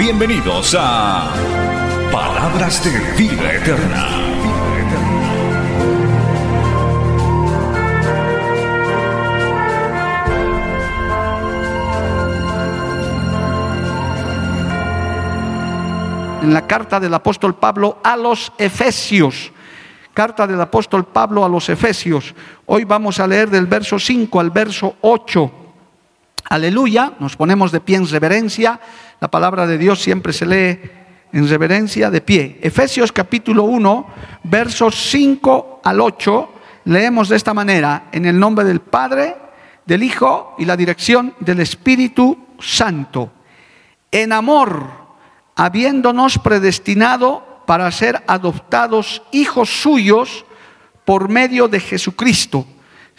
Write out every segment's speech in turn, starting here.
Bienvenidos a Palabras de Vida Eterna. en la carta del apóstol Pablo a los Efesios. Carta del apóstol Pablo a los Efesios. Hoy vamos a leer del verso 5 al verso 8. Aleluya, nos ponemos de pie en reverencia. La palabra de Dios siempre se lee en reverencia de pie. Efesios capítulo 1, versos 5 al 8. Leemos de esta manera, en el nombre del Padre, del Hijo y la dirección del Espíritu Santo. En amor habiéndonos predestinado para ser adoptados hijos suyos por medio de Jesucristo,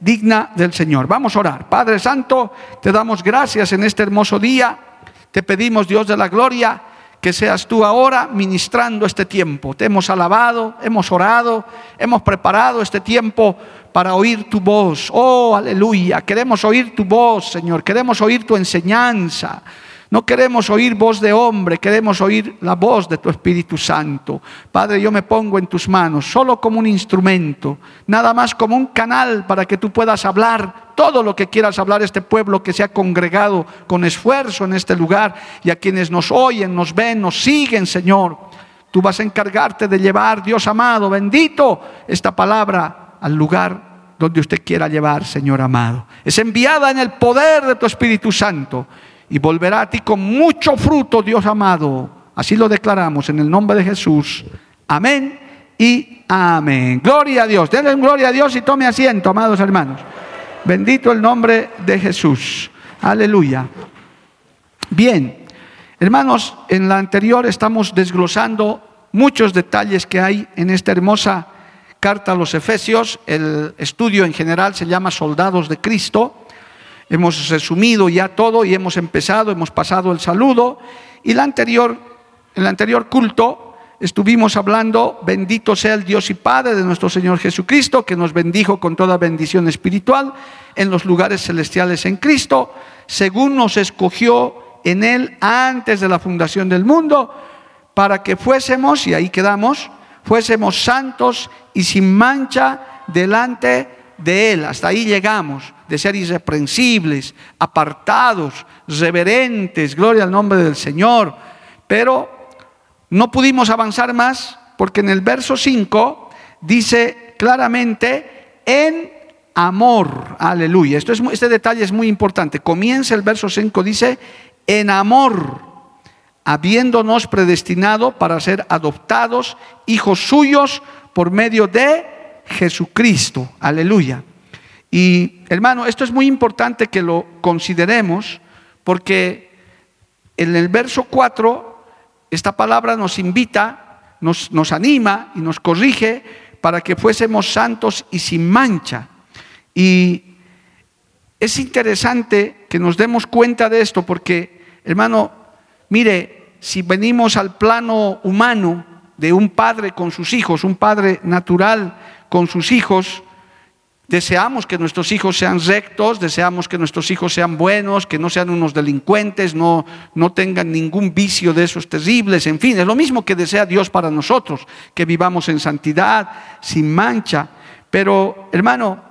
digna del Señor. Vamos a orar. Padre Santo, te damos gracias en este hermoso día. Te pedimos, Dios de la gloria, que seas tú ahora ministrando este tiempo. Te hemos alabado, hemos orado, hemos preparado este tiempo para oír tu voz. Oh, aleluya. Queremos oír tu voz, Señor. Queremos oír tu enseñanza. No queremos oír voz de hombre, queremos oír la voz de tu Espíritu Santo. Padre, yo me pongo en tus manos, solo como un instrumento, nada más como un canal para que tú puedas hablar todo lo que quieras hablar este pueblo que se ha congregado con esfuerzo en este lugar y a quienes nos oyen, nos ven, nos siguen, Señor. Tú vas a encargarte de llevar, Dios amado, bendito, esta palabra al lugar donde usted quiera llevar, Señor amado. Es enviada en el poder de tu Espíritu Santo y volverá a ti con mucho fruto, Dios amado. Así lo declaramos en el nombre de Jesús. Amén y amén. Gloria a Dios. Denle gloria a Dios y tome asiento, amados hermanos. Bendito el nombre de Jesús. Aleluya. Bien, hermanos, en la anterior estamos desglosando muchos detalles que hay en esta hermosa carta a los Efesios. El estudio en general se llama Soldados de Cristo. Hemos resumido ya todo y hemos empezado, hemos pasado el saludo. Y en el anterior culto estuvimos hablando, bendito sea el Dios y Padre de nuestro Señor Jesucristo, que nos bendijo con toda bendición espiritual en los lugares celestiales en Cristo, según nos escogió en Él antes de la fundación del mundo, para que fuésemos, y ahí quedamos, fuésemos santos y sin mancha delante de Él. Hasta ahí llegamos de ser irreprensibles, apartados, reverentes, gloria al nombre del Señor. Pero no pudimos avanzar más porque en el verso 5 dice claramente en amor, aleluya. Esto es, este detalle es muy importante. Comienza el verso 5, dice en amor, habiéndonos predestinado para ser adoptados hijos suyos por medio de Jesucristo, aleluya. Y hermano, esto es muy importante que lo consideremos porque en el verso 4 esta palabra nos invita, nos, nos anima y nos corrige para que fuésemos santos y sin mancha. Y es interesante que nos demos cuenta de esto porque, hermano, mire, si venimos al plano humano de un padre con sus hijos, un padre natural con sus hijos, Deseamos que nuestros hijos sean rectos, deseamos que nuestros hijos sean buenos, que no sean unos delincuentes, no, no tengan ningún vicio de esos terribles, en fin, es lo mismo que desea Dios para nosotros, que vivamos en santidad, sin mancha. Pero, hermano,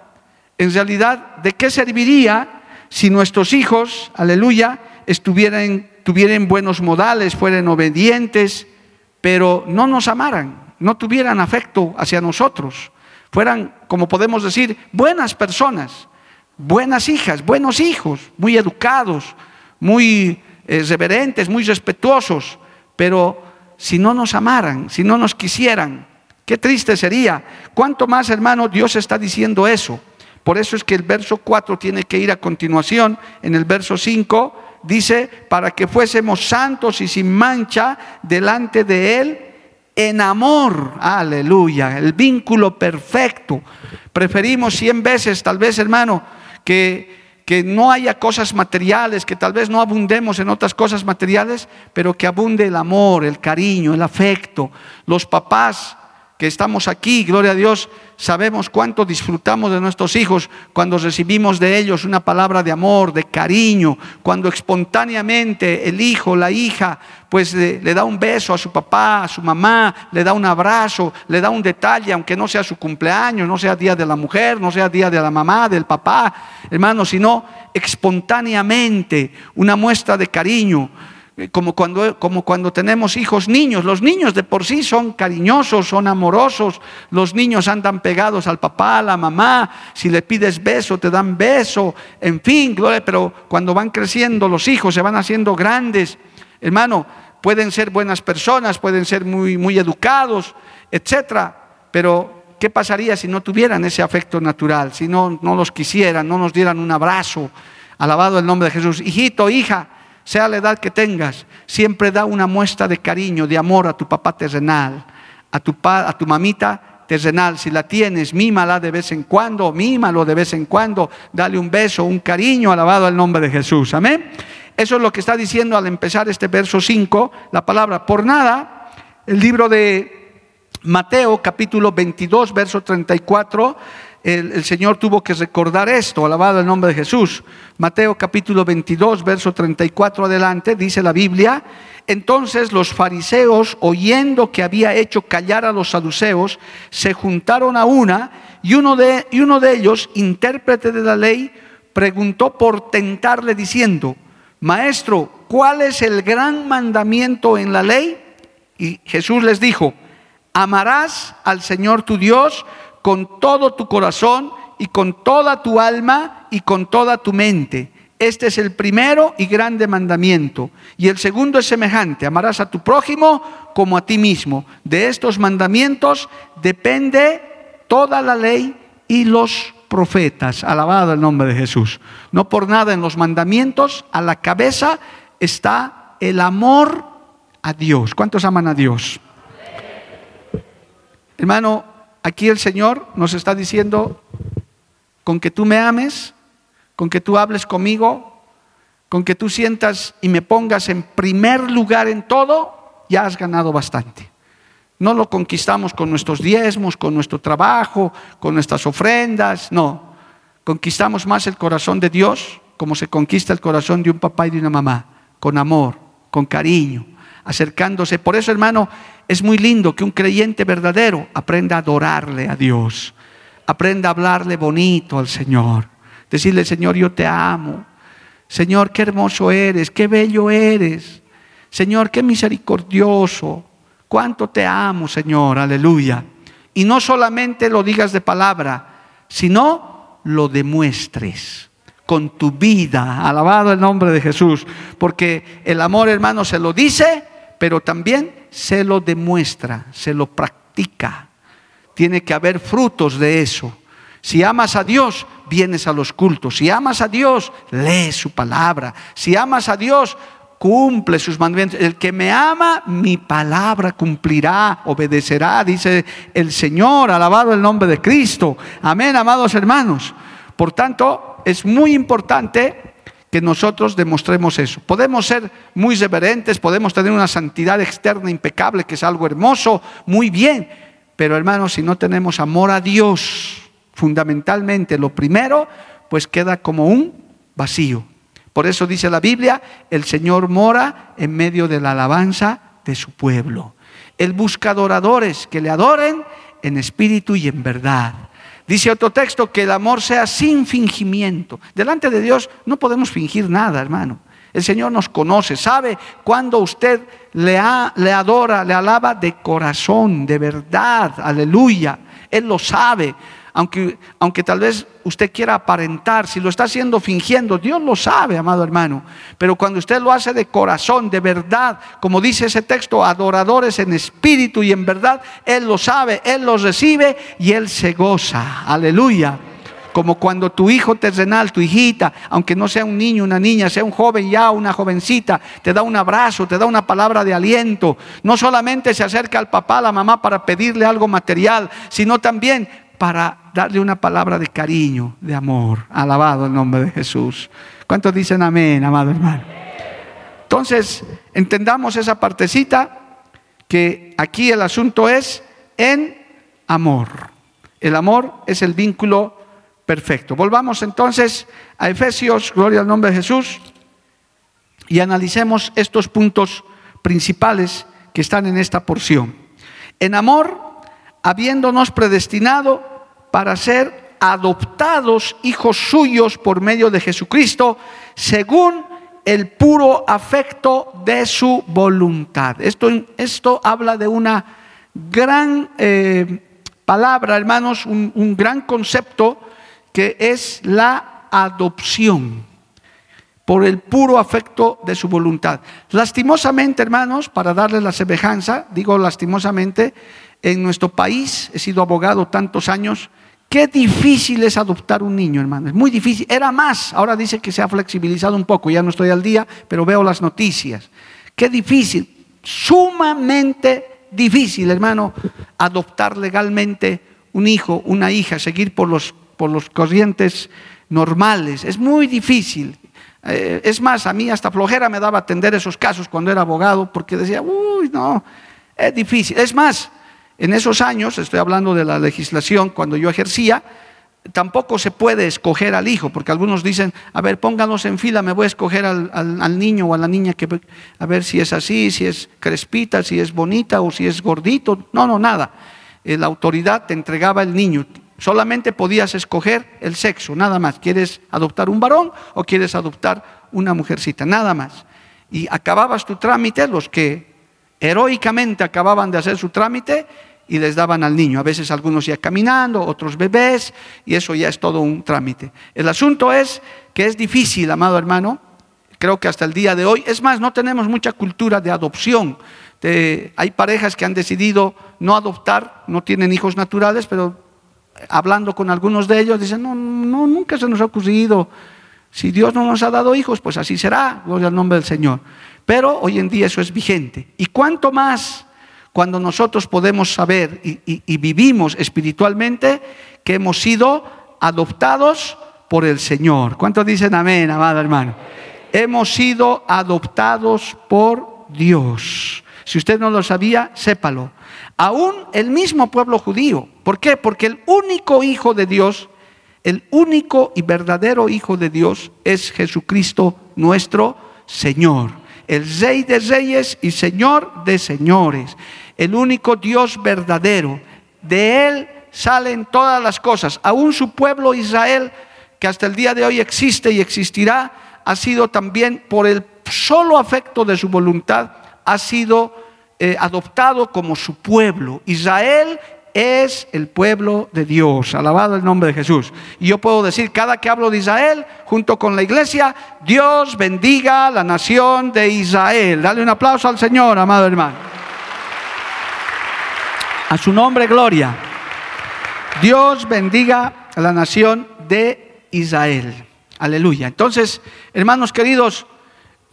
en realidad, ¿de qué serviría si nuestros hijos, aleluya, estuvieran, tuvieran buenos modales, fueran obedientes, pero no nos amaran, no tuvieran afecto hacia nosotros, fueran, como podemos decir, buenas personas, buenas hijas, buenos hijos, muy educados, muy eh, reverentes, muy respetuosos, pero si no nos amaran, si no nos quisieran, qué triste sería. ¿Cuánto más, hermano, Dios está diciendo eso? Por eso es que el verso 4 tiene que ir a continuación. En el verso 5 dice, para que fuésemos santos y sin mancha delante de Él en amor. Aleluya, el vínculo perfecto. Preferimos cien veces, tal vez, hermano, que que no haya cosas materiales, que tal vez no abundemos en otras cosas materiales, pero que abunde el amor, el cariño, el afecto. Los papás que estamos aquí, gloria a Dios, sabemos cuánto disfrutamos de nuestros hijos cuando recibimos de ellos una palabra de amor, de cariño, cuando espontáneamente el hijo, la hija, pues le, da un beso a su papá, a su mamá, le da un abrazo, le da un detalle, aunque no sea su cumpleaños, no sea día de la mujer, no sea día de la mamá, del papá, hermano, sino espontáneamente una muestra de cariño como cuando, como cuando tenemos hijos niños. Los niños de por sí son cariñosos, son amorosos. Los niños andan pegados al papá, a la mamá. Si le pides beso, te dan beso. En fin, gloria, pero cuando van creciendo los hijos, se van haciendo grandes. Hermano, pueden ser buenas personas, pueden ser muy, muy educados, etcétera. Pero, ¿qué pasaría si no tuvieran ese afecto natural? Si no, no los quisieran, no nos dieran un abrazo. Alabado el nombre de Jesús. Hijito, hija sea la edad que tengas, siempre da una muestra de cariño, de amor a tu papá terrenal, a tu, a tu mamita terrenal. Si la tienes, mímala de vez en cuando, mímalo de vez en cuando, dale un beso, un cariño, alabado al nombre de Jesús. Amén. Eso es lo que está diciendo al empezar este verso 5, la palabra. Por nada, el libro de Mateo capítulo 22, verso 34 el, Señor tuvo que recordar esto, alabado el nombre de Jesús. Mateo capítulo 22, verso 34 adelante, dice la Biblia, entonces los fariseos, oyendo que había hecho callar a los saduceos, se juntaron a una y uno de, y uno de ellos, intérprete de la ley, preguntó por tentarle diciendo, Maestro, ¿cuál es el gran mandamiento en la ley? Y Jesús les dijo, amarás al Señor tu Dios con todo tu corazón y con toda tu alma y con toda tu mente. Este es el primero y grande mandamiento. Y el segundo es semejante, amarás a tu prójimo como a ti mismo. De estos mandamientos depende toda la ley y los profetas. Alabado el nombre de Jesús. No por nada en los mandamientos a la cabeza está el amor a Dios. ¿Cuántos aman a Dios? Hermano, Aquí el Señor nos está diciendo, con que tú me ames, con que tú hables conmigo, con que tú sientas y me pongas en primer lugar en todo, ya has ganado bastante. No lo conquistamos con nuestros diezmos, con nuestro trabajo, con nuestras ofrendas, no. Conquistamos más el corazón de Dios como se conquista el corazón de un papá y de una mamá, con amor, con cariño, acercándose. Por eso, hermano, es muy lindo que un creyente verdadero aprenda a adorarle a Dios, aprenda a hablarle bonito al Señor, decirle, Señor, yo te amo. Señor, qué hermoso eres, qué bello eres. Señor, qué misericordioso. Cuánto te amo, Señor, aleluya. Y no solamente lo digas de palabra, sino lo demuestres con tu vida. Alabado el nombre de Jesús. Porque el amor, hermano, se lo dice, pero también se lo demuestra, se lo practica. Tiene que haber frutos de eso. Si amas a Dios, vienes a los cultos. Si amas a Dios, lee su palabra. Si amas a Dios, cumple sus mandamientos. El que me ama, mi palabra cumplirá, obedecerá, dice el Señor, alabado el nombre de Cristo. Amén, amados hermanos. Por tanto, es muy importante que nosotros demostremos eso. Podemos ser muy reverentes, podemos tener una santidad externa impecable, que es algo hermoso, muy bien, pero hermanos, si no tenemos amor a Dios, fundamentalmente lo primero, pues queda como un vacío. Por eso dice la Biblia, el Señor mora en medio de la alabanza de su pueblo. Él busca adoradores que le adoren en espíritu y en verdad. Dice otro texto que el amor sea sin fingimiento. Delante de Dios no podemos fingir nada, hermano. El Señor nos conoce, sabe cuando usted le, le adora, le alaba de corazón, de verdad, aleluya. Él lo sabe aunque, aunque tal vez usted quiera aparentar, si lo está haciendo fingiendo, Dios lo sabe, amado hermano. Pero cuando usted lo hace de corazón, de verdad, como dice ese texto, adoradores en espíritu y en verdad, Él lo sabe, Él lo recibe y Él se goza. Aleluya como cuando tu hijo terrenal, tu hijita, aunque no sea un niño, una niña, sea un joven ya, una jovencita, te da un abrazo, te da una palabra de aliento. No solamente se acerca al papá, a la mamá para pedirle algo material, sino también para darle una palabra de cariño, de amor. Alabado el nombre de Jesús. ¿Cuántos dicen amén, amado hermano? Entonces, entendamos esa partecita que aquí el asunto es en amor. El amor es el vínculo perfecto. Volvamos entonces a Efesios, gloria al nombre de Jesús, y analicemos estos puntos principales que están en esta porción. En amor, habiéndonos predestinado para ser adoptados hijos suyos por medio de Jesucristo, según el puro afecto de su voluntad. Esto, esto habla de una gran eh, palabra, hermanos, un, un gran concepto que es la adopción por el puro afecto de su voluntad. Lastimosamente, hermanos, para darle la semejanza, digo lastimosamente, en nuestro país, he sido abogado tantos años, qué difícil es adoptar un niño, hermano, es muy difícil. Era más, ahora dice que se ha flexibilizado un poco, ya no estoy al día, pero veo las noticias. Qué difícil, sumamente difícil, hermano, adoptar legalmente un hijo, una hija, seguir por los, por los corrientes normales. Es muy difícil. Eh, es más, a mí hasta flojera me daba atender esos casos cuando era abogado, porque decía, uy, no, es difícil. Es más, en esos años, estoy hablando de la legislación, cuando yo ejercía, tampoco se puede escoger al hijo, porque algunos dicen, a ver, pónganos en fila, me voy a escoger al, niño o a la niña, que, a ver si es así, si es crespita, si es bonita o si es gordito. No, no, nada. Eh, la autoridad te entregaba el niño. Solamente podías escoger el sexo, nada más. ¿Quieres adoptar un varón o quieres adoptar una mujercita? Nada más. Y acababas tu trámite, los que heroicamente acababan de hacer su trámite y les daban al niño. A veces algunos ya caminando, otros bebés, y eso ya es todo un trámite. El asunto es que es difícil, amado hermano, creo que hasta el día de hoy, es más, no tenemos mucha cultura de adopción. hay parejas que han decidido no adoptar, no tienen hijos naturales, pero hablando con algunos de ellos dicen, no, no, nunca se nos ha ocurrido. Si Dios no nos ha dado hijos, pues así será, gloria al nombre del Señor. Pero hoy en día eso es vigente. ¿Y cuánto más cuando nosotros podemos saber y, vivimos espiritualmente que hemos sido adoptados por el Señor? ¿Cuántos dicen amén, amado hermano? Hemos sido adoptados por Dios. Si usted no lo sabía, sépalo. Aún el mismo pueblo judío. ¿Por qué? Porque el único hijo de Dios, el único y verdadero hijo de Dios es Jesucristo nuestro Señor el Rey de Reyes y Señor de Señores, el único Dios verdadero. De Él salen todas las cosas. Aún su pueblo Israel, que hasta el día de hoy existe y existirá, ha sido también por el solo afecto de su voluntad, ha sido eh, adoptado como su pueblo. Israel es el pueblo de Dios. Alabado el nombre de Jesús. Y yo puedo decir, cada que hablo de Israel, junto con la iglesia, Dios bendiga la nación de Israel. Dale un aplauso al Señor, amado hermano. A su nombre, gloria. Dios bendiga a la nación de Israel. Aleluya. Entonces, hermanos queridos,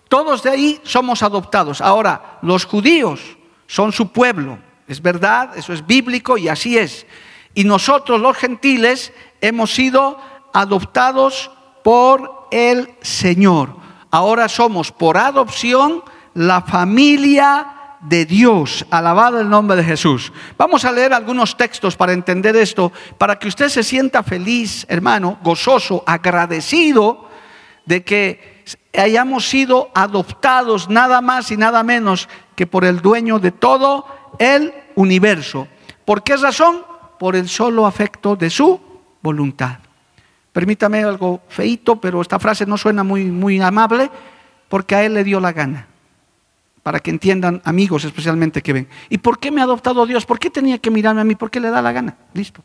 todos de ahí somos adoptados. Ahora, los judíos son su pueblo es verdad, eso es bíblico y así es. Y nosotros los gentiles hemos sido adoptados por el Señor. Ahora somos por adopción la familia de Dios. Alabado el nombre de Jesús. Vamos a leer algunos textos para entender esto, para que usted se sienta feliz, hermano, gozoso, agradecido de que hayamos sido adoptados nada más y nada menos que por el dueño de todo el universo. ¿Por qué razón? Por el solo afecto de su voluntad. Permítame algo feito, pero esta frase no suena muy, muy amable. Porque a Él le dio la gana. Para que entiendan amigos especialmente que ven. ¿Y por qué me ha adoptado Dios? ¿Por qué tenía que mirarme a mí? Porque le da la gana. Listo.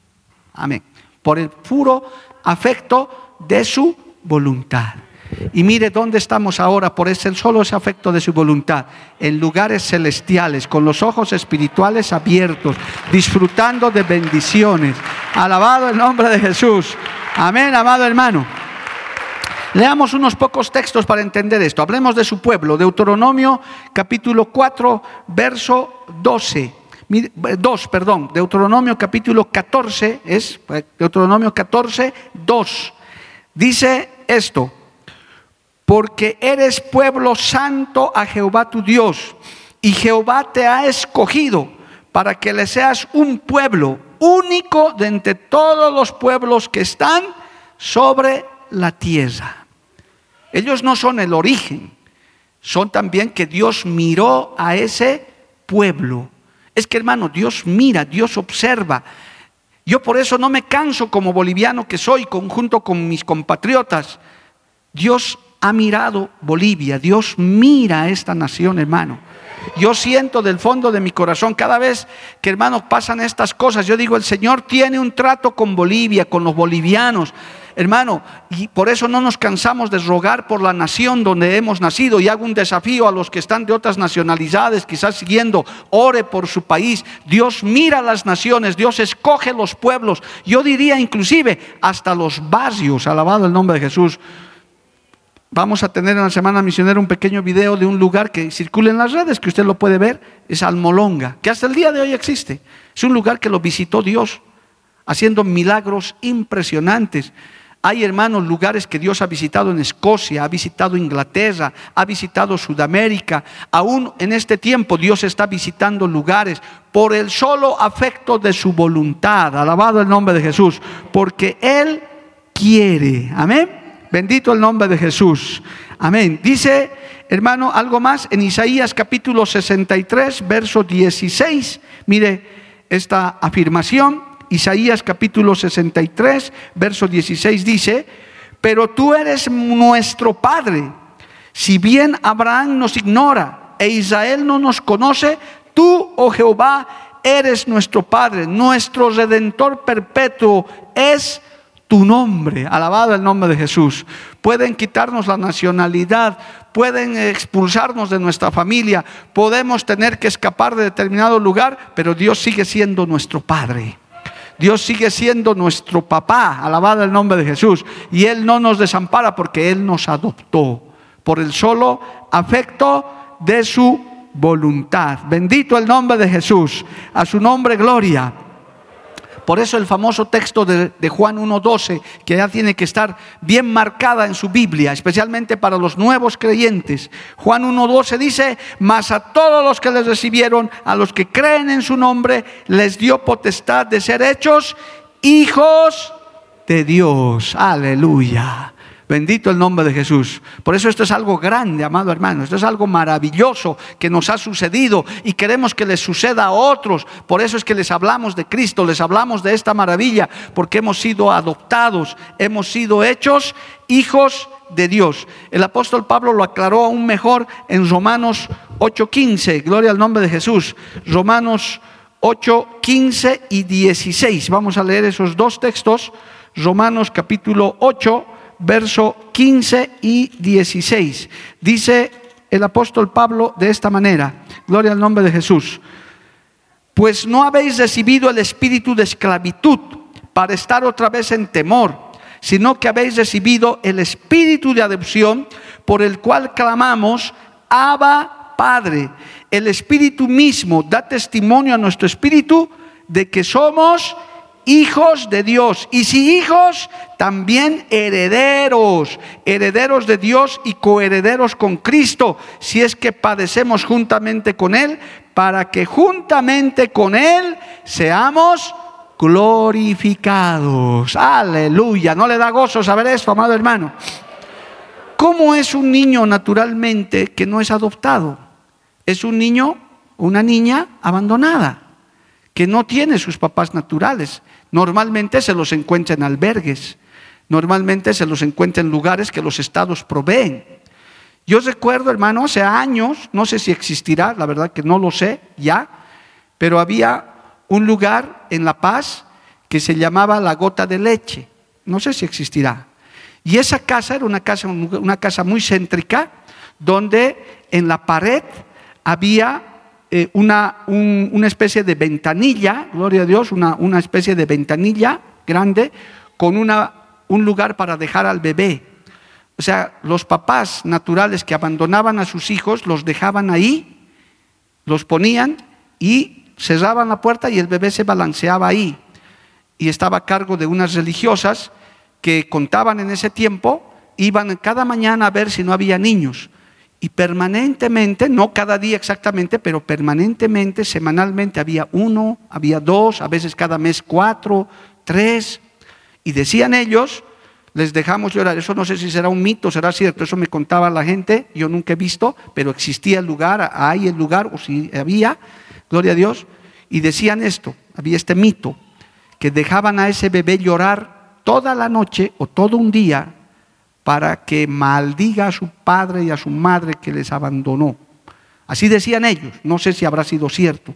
Amén. Por el puro afecto de su voluntad. Y mire dónde estamos ahora por ese solo ese afecto de su voluntad, en lugares celestiales, con los ojos espirituales abiertos, disfrutando de bendiciones. Alabado el nombre de Jesús. Amén, amado hermano. Leamos unos pocos textos para entender esto. Hablemos de su pueblo. Deuteronomio capítulo 4, verso 12. 2, perdón. Deuteronomio capítulo 14 es Deuteronomio 14, 2. Dice esto: porque eres pueblo santo a Jehová tu Dios, y Jehová te ha escogido para que le seas un pueblo único de entre todos los pueblos que están sobre la tierra. Ellos no son el origen, son también que Dios miró a ese pueblo. Es que hermano, Dios mira, Dios observa. Yo por eso no me canso como boliviano que soy, conjunto con mis compatriotas. Dios ha mirado Bolivia, Dios mira a esta nación, hermano. Yo siento del fondo de mi corazón, cada vez que hermanos pasan estas cosas, yo digo, el Señor tiene un trato con Bolivia, con los bolivianos, hermano, y por eso no nos cansamos de rogar por la nación donde hemos nacido. Y hago un desafío a los que están de otras nacionalidades, quizás siguiendo, ore por su país. Dios mira las naciones, Dios escoge los pueblos. Yo diría inclusive hasta los barrios, alabado el nombre de Jesús. Vamos a tener en la semana misionera un pequeño video de un lugar que circula en las redes, que usted lo puede ver, es Almolonga, que hasta el día de hoy existe. Es un lugar que lo visitó Dios, haciendo milagros impresionantes. Hay hermanos lugares que Dios ha visitado en Escocia, ha visitado Inglaterra, ha visitado Sudamérica. Aún en este tiempo Dios está visitando lugares por el solo afecto de su voluntad. Alabado el nombre de Jesús, porque Él quiere. Amén. Bendito el nombre de Jesús. Amén. Dice, hermano, algo más en Isaías capítulo 63, verso 16. Mire esta afirmación. Isaías capítulo 63, verso 16 dice, pero tú eres nuestro Padre. Si bien Abraham nos ignora e Israel no nos conoce, tú, oh Jehová, eres nuestro Padre, nuestro Redentor perpetuo es tu nombre, alabado el nombre de Jesús. Pueden quitarnos la nacionalidad, pueden expulsarnos de nuestra familia, podemos tener que escapar de determinado lugar, pero Dios sigue siendo nuestro Padre. Dios sigue siendo nuestro papá, alabado el nombre de Jesús. Y Él no nos desampara porque Él nos adoptó por el solo afecto de su voluntad. Bendito el nombre de Jesús. A su nombre gloria. Por eso el famoso texto de, Juan 1.12, que ya tiene que estar bien marcada en su Biblia, especialmente para los nuevos creyentes. Juan 1.12 dice, mas a todos los que les recibieron, a los que creen en su nombre, les dio potestad de ser hechos hijos de Dios. Aleluya. Bendito el nombre de Jesús. Por eso esto es algo grande, amado hermano. Esto es algo maravilloso que nos ha sucedido y queremos que les suceda a otros. Por eso es que les hablamos de Cristo, les hablamos de esta maravilla, porque hemos sido adoptados, hemos sido hechos hijos de Dios. El apóstol Pablo lo aclaró aún mejor en Romanos 8:15. Gloria al nombre de Jesús. Romanos 8:15 y 16. Vamos a leer esos dos textos. Romanos capítulo 8 verso 15 y 16. Dice el apóstol Pablo de esta manera, gloria al nombre de Jesús, pues no habéis recibido el espíritu de esclavitud para estar otra vez en temor, sino que habéis recibido el espíritu de adopción por el cual clamamos, Abba Padre. El espíritu mismo da testimonio a nuestro espíritu de que somos hijos de Dios. Y si hijos, también herederos, herederos de Dios y coherederos con Cristo, si es que padecemos juntamente con Él, para que juntamente con Él seamos glorificados. Aleluya. ¿No le da gozo saber esto, amado hermano? ¿Cómo es un niño naturalmente que no es adoptado? Es un niño, una niña abandonada que no tiene sus papás naturales. Normalmente se los encuentra en albergues, normalmente se los encuentra en lugares que los estados proveen. Yo recuerdo, hermano, hace años, no sé si existirá, la verdad que no lo sé ya, pero había un lugar en La Paz que se llamaba La Gota de Leche. No sé si existirá. Y esa casa era una casa, una casa muy céntrica, donde en la pared había eh, una, una, especie de ventanilla, gloria a Dios, una, una especie de ventanilla grande con una, un lugar para dejar al bebé. O sea, los papás naturales que abandonaban a sus hijos los dejaban ahí, los ponían y cerraban la puerta y el bebé se balanceaba ahí. Y estaba a cargo de unas religiosas que contaban en ese tiempo, iban cada mañana a ver si no había niños. Y permanentemente, no cada día exactamente, pero permanentemente, semanalmente había uno, había dos, a veces cada mes cuatro, tres. Y decían ellos, les dejamos llorar. Eso no sé si será un mito, será cierto. Eso me contaba la gente, yo nunca he visto, pero existía el lugar, hay el lugar, o si había, gloria a Dios. Y decían esto, había este mito, que dejaban a ese bebé llorar toda la noche o todo un día para que maldiga a su padre y a su madre que les abandonó. Así decían ellos, no sé si habrá sido cierto.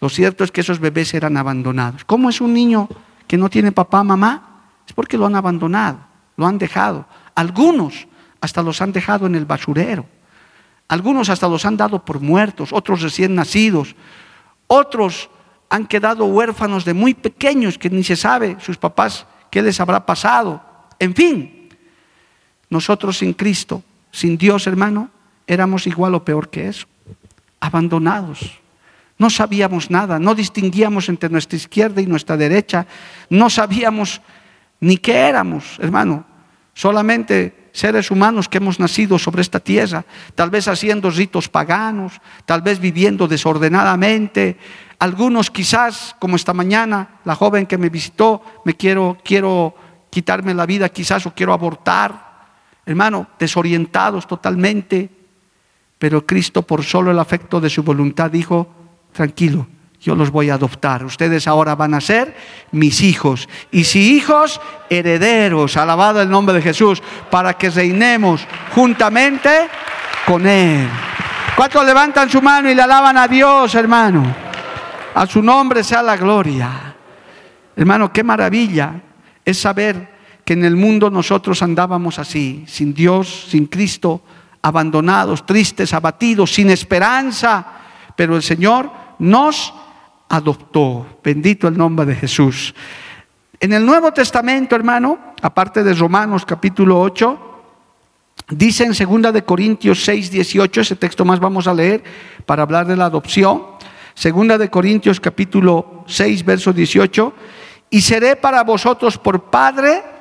Lo cierto es que esos bebés eran abandonados. ¿Cómo es un niño que no tiene papá, mamá? Es porque lo han abandonado, lo han dejado. Algunos hasta los han dejado en el basurero. Algunos hasta los han dado por muertos, otros recién nacidos. Otros han quedado huérfanos de muy pequeños que ni se sabe sus papás ¿Qué les habrá pasado? En fin, nosotros sin Cristo, sin Dios hermano, éramos igual o peor que eso, abandonados. No sabíamos nada, no distinguíamos entre nuestra izquierda y nuestra derecha, no sabíamos ni qué éramos, hermano. Solamente seres humanos que hemos nacido sobre esta tierra, tal vez haciendo ritos paganos, tal vez viviendo desordenadamente, algunos quizás, como esta mañana, la joven que me visitó, me quiero, quiero quitarme la vida quizás o quiero abortar. Hermano, desorientados totalmente. Pero Cristo, por solo el afecto de su voluntad, dijo, tranquilo, yo los voy a adoptar. Ustedes ahora van a ser mis hijos. Y si hijos, herederos, alabado el nombre de Jesús, para que reinemos juntamente con Él. ¿Cuántos levantan su mano y le alaban a Dios, hermano? A su nombre sea la gloria. Hermano, qué maravilla es saber que en el mundo nosotros andábamos así, sin Dios, sin Cristo, abandonados, tristes, abatidos, sin esperanza. Pero el Señor nos adoptó. Bendito el nombre de Jesús. En el Nuevo Testamento, hermano, aparte de Romanos capítulo 8, dice en 2 de Corintios 6, 18, ese texto más vamos a leer para hablar de la adopción. Segunda de Corintios capítulo 6, verso 18, y seré para vosotros por padre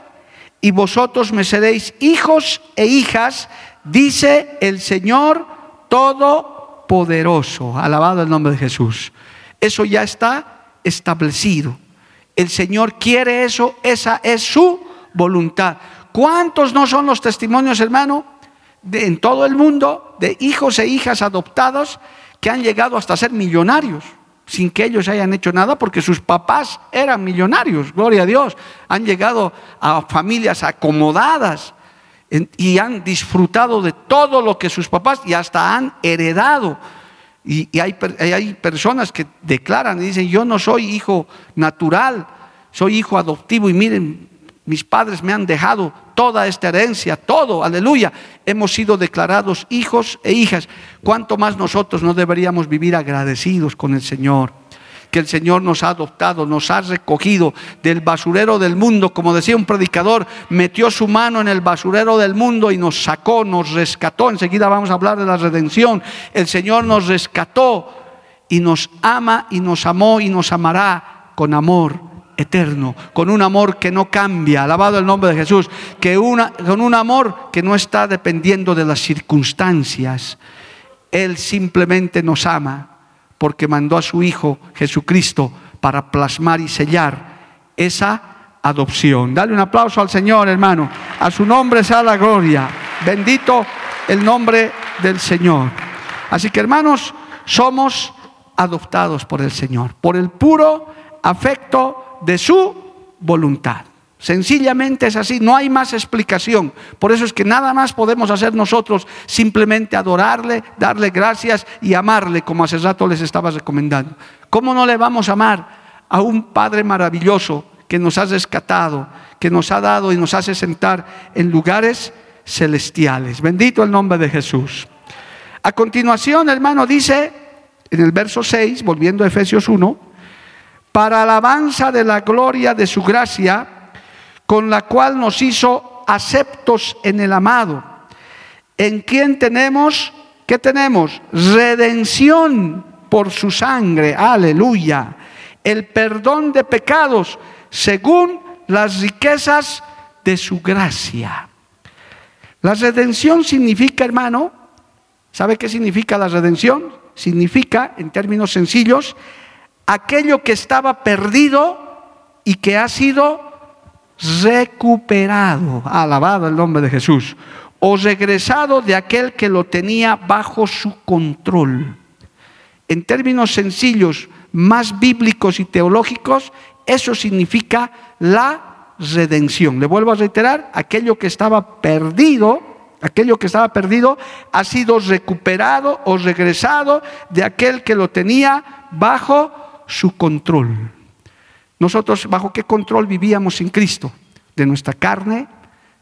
y vosotros me seréis hijos e hijas, dice el Señor Todopoderoso. Alabado el nombre de Jesús. Eso ya está establecido. El Señor quiere eso, esa es su voluntad. ¿Cuántos no son los testimonios, hermano, de, en todo el mundo de hijos e hijas adoptados que han llegado hasta ser millonarios sin que ellos hayan hecho nada porque sus papás eran millonarios, gloria a Dios. Han llegado a familias acomodadas y han disfrutado de todo lo que sus papás y hasta han heredado. Y, hay, hay personas que declaran y dicen, yo no soy hijo natural, soy hijo adoptivo y miren, mis padres me han dejado toda esta herencia, todo, aleluya. Hemos sido declarados hijos e hijas. ¿Cuánto más nosotros no deberíamos vivir agradecidos con el Señor? Que el Señor nos ha adoptado, nos ha recogido del basurero del mundo, como decía un predicador, metió su mano en el basurero del mundo y nos sacó, nos rescató. Enseguida vamos a hablar de la redención. El Señor nos rescató y nos ama y nos amó y nos amará con amor eterno, con un amor que no cambia, alabado el nombre de Jesús, que una, con un amor que no está dependiendo de las circunstancias. Él simplemente nos ama porque mandó a su Hijo Jesucristo para plasmar y sellar esa adopción. Dale un aplauso al Señor, hermano. A su nombre sea la gloria. Bendito el nombre del Señor. Así que, hermanos, somos adoptados por el Señor, por el puro afecto de su voluntad. Sencillamente es así, no hay más explicación. Por eso es que nada más podemos hacer nosotros simplemente adorarle, darle gracias y amarle, como hace rato les estaba recomendando. ¿Cómo no le vamos a amar a un Padre maravilloso que nos ha rescatado, que nos ha dado y nos hace sentar en lugares celestiales? Bendito el nombre de Jesús. A continuación, hermano, dice en el verso 6, volviendo a Efesios 1, para alabanza de la gloria de su gracia, con la cual nos hizo aceptos en el amado, en quien tenemos, ¿qué tenemos? Redención por su sangre, aleluya, el perdón de pecados según las riquezas de su gracia. La redención significa, hermano, ¿sabe qué significa la redención? Significa, en términos sencillos, aquello que estaba perdido y que ha sido recuperado, alabado el nombre de Jesús, o regresado de aquel que lo tenía bajo su control. En términos sencillos, más bíblicos y teológicos, eso significa la redención. Le vuelvo a reiterar, aquello que estaba perdido, aquello que estaba perdido ha sido recuperado o regresado de aquel que lo tenía bajo su control. Nosotros, ¿bajo qué control vivíamos sin Cristo? De nuestra carne,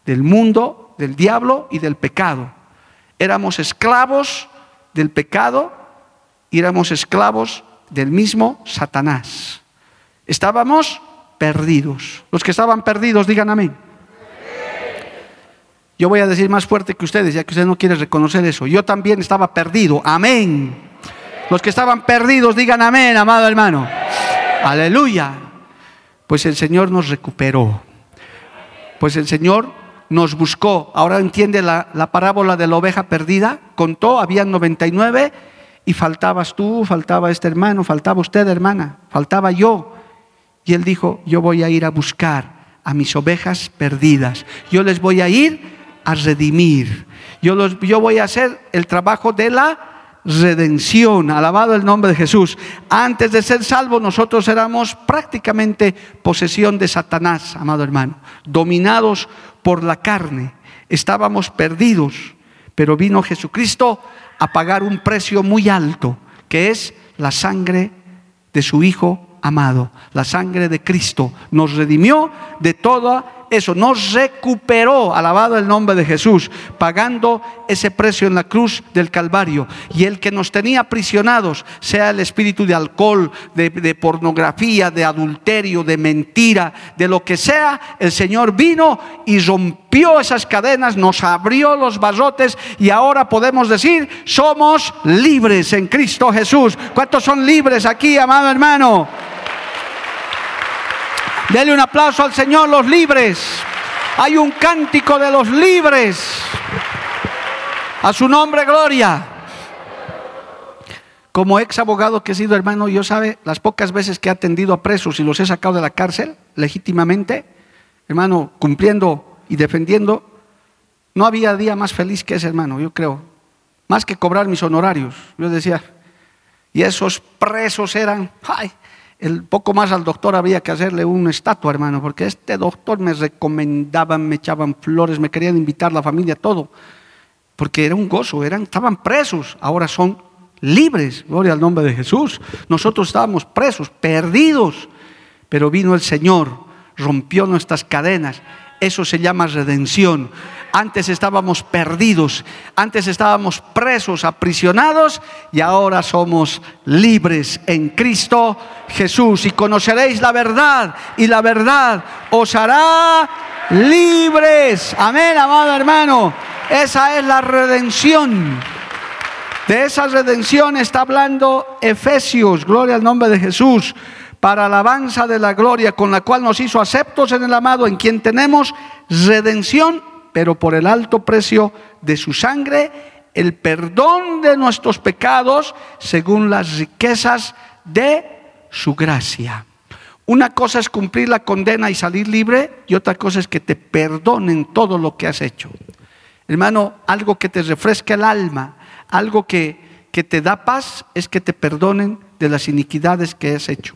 del mundo, del diablo y del pecado. Éramos esclavos del pecado y éramos esclavos del mismo Satanás. Estábamos perdidos. Los que estaban perdidos, digan amén. Yo voy a decir más fuerte que ustedes, ya que usted no quiere reconocer eso. Yo también estaba perdido. Amén. Los que estaban perdidos, digan amén, amado hermano. Aleluya pues el Señor nos recuperó. Pues el Señor nos buscó. Ahora entiende la, parábola de la oveja perdida. Contó, había 99 y faltabas tú, faltaba este hermano, faltaba usted hermana, faltaba yo. Y él dijo, yo voy a ir a buscar a mis ovejas perdidas. Yo les voy a ir a redimir. Yo, los, yo voy a hacer el trabajo de la redención. Alabado el nombre de Jesús. Antes de ser salvos nosotros éramos prácticamente posesión de Satanás, amado hermano, dominados por la carne. Estábamos perdidos, pero vino Jesucristo a pagar un precio muy alto, que es la sangre de su Hijo amado. La sangre de Cristo nos redimió de toda eso, nos recuperó, alabado el nombre de Jesús, pagando ese precio en la cruz del Calvario. Y el que nos tenía aprisionados, sea el espíritu de alcohol, de, de pornografía, de adulterio, de mentira, de lo que sea, el Señor vino y rompió esas cadenas, nos abrió los barrotes y ahora podemos decir, somos libres en Cristo Jesús. ¿Cuántos son libres aquí, amado hermano? Dele un aplauso al Señor, los libres. Hay un cántico de los libres. A su nombre, gloria. Como ex abogado que he sido hermano, yo sabe las pocas veces que he atendido a presos y los he sacado de la cárcel legítimamente, hermano, cumpliendo y defendiendo, no había día más feliz que ese hermano, yo creo. Más que cobrar mis honorarios. Yo decía, y esos presos eran, ay, el poco más al doctor había que hacerle una estatua, hermano, porque este doctor me recomendaban, me echaban flores, me querían invitar la familia, todo, porque era un gozo, eran, estaban presos, ahora son libres, gloria al nombre de Jesús. Nosotros estábamos presos, perdidos, pero vino el Señor, rompió nuestras cadenas. Eso se llama redención. Antes estábamos perdidos, antes estábamos presos, aprisionados y ahora somos libres en Cristo Jesús. Y conoceréis la verdad y la verdad os hará libres. Amén, amado hermano. Esa es la redención. De esa redención está hablando Efesios, gloria al nombre de Jesús, para alabanza de la gloria con la cual nos hizo aceptos en el amado, en quien tenemos redención pero por el alto precio de su sangre, el perdón de nuestros pecados según las riquezas de su gracia. Una cosa es cumplir la condena y salir libre y otra cosa es que te perdonen todo lo que has hecho. Hermano, algo que te refresca el alma, algo que, que te da paz es que te perdonen de las iniquidades que has hecho.